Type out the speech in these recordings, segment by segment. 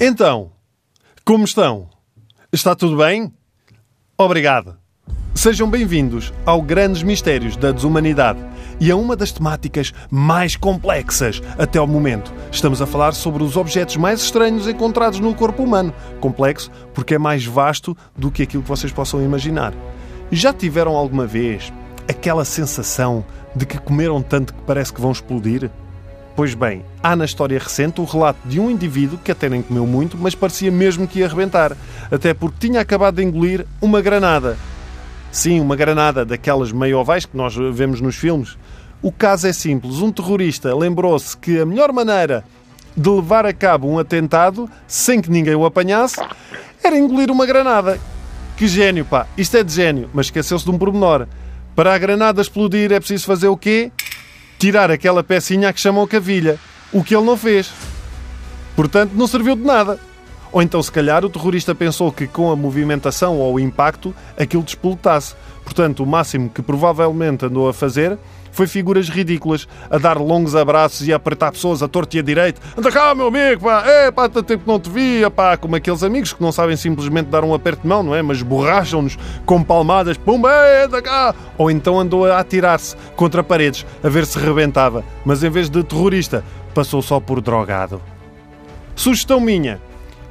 Então, como estão? Está tudo bem? Obrigado. Sejam bem-vindos ao Grandes Mistérios da Desumanidade e a uma das temáticas mais complexas até ao momento. Estamos a falar sobre os objetos mais estranhos encontrados no corpo humano. Complexo porque é mais vasto do que aquilo que vocês possam imaginar. Já tiveram alguma vez aquela sensação de que comeram tanto que parece que vão explodir? Pois bem, há na história recente o relato de um indivíduo que até nem comeu muito, mas parecia mesmo que ia arrebentar, até porque tinha acabado de engolir uma granada. Sim, uma granada daquelas meio ovais que nós vemos nos filmes. O caso é simples. Um terrorista lembrou-se que a melhor maneira de levar a cabo um atentado sem que ninguém o apanhasse era engolir uma granada. Que gênio, pá! Isto é de gênio, mas esqueceu-se de um pormenor. Para a granada explodir é preciso fazer o quê? tirar aquela pecinha que chamam cavilha, o que ele não fez. Portanto, não serviu de nada. Ou então, se calhar, o terrorista pensou que com a movimentação ou o impacto aquilo despoletasse. Portanto, o máximo que provavelmente andou a fazer foi figuras ridículas, a dar longos abraços e a apertar pessoas a torto e a direito. Anda cá, meu amigo, pá, é pá, tanto tempo que não te via, pá, como aqueles amigos que não sabem simplesmente dar um aperto de mão, não é? Mas borracham-nos com palmadas, pumba, é, anda cá. Ou então andou a atirar-se contra paredes, a ver se rebentava, mas em vez de terrorista, passou só por drogado. Sugestão minha,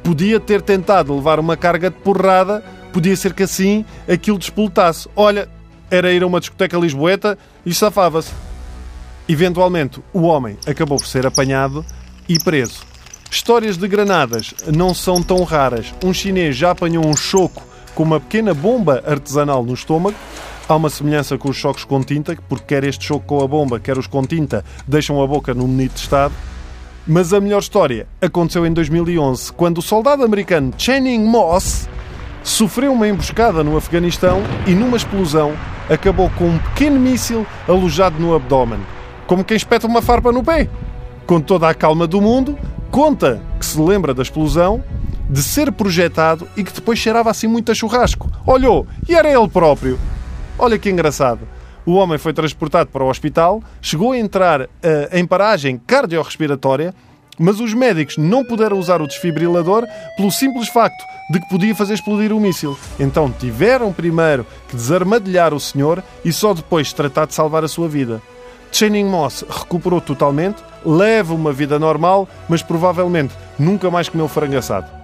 podia ter tentado levar uma carga de porrada, podia ser que assim aquilo despoletasse. Olha, era ir a uma discoteca lisboeta e safava-se. Eventualmente, o homem acabou por ser apanhado e preso. Histórias de granadas não são tão raras. Um chinês já apanhou um choco com uma pequena bomba artesanal no estômago. Há uma semelhança com os choques com tinta, porque quer este choque com a bomba, quer os com tinta, deixam a boca num bonito estado. Mas a melhor história aconteceu em 2011, quando o soldado americano Channing Moss sofreu uma emboscada no Afeganistão e, numa explosão, acabou com um pequeno míssil alojado no abdômen, como quem espeta uma farpa no pé. Com toda a calma do mundo, conta que se lembra da explosão, de ser projetado e que depois cheirava assim muito a churrasco. Olhou e era ele próprio. Olha que engraçado. O homem foi transportado para o hospital, chegou a entrar uh, em paragem cardiorrespiratória mas os médicos não puderam usar o desfibrilador pelo simples facto de que podia fazer explodir o míssil. Então tiveram primeiro que desarmadilhar o senhor e só depois tratar de salvar a sua vida. Channing Moss recuperou totalmente, leva uma vida normal, mas provavelmente nunca mais comeu frango assado.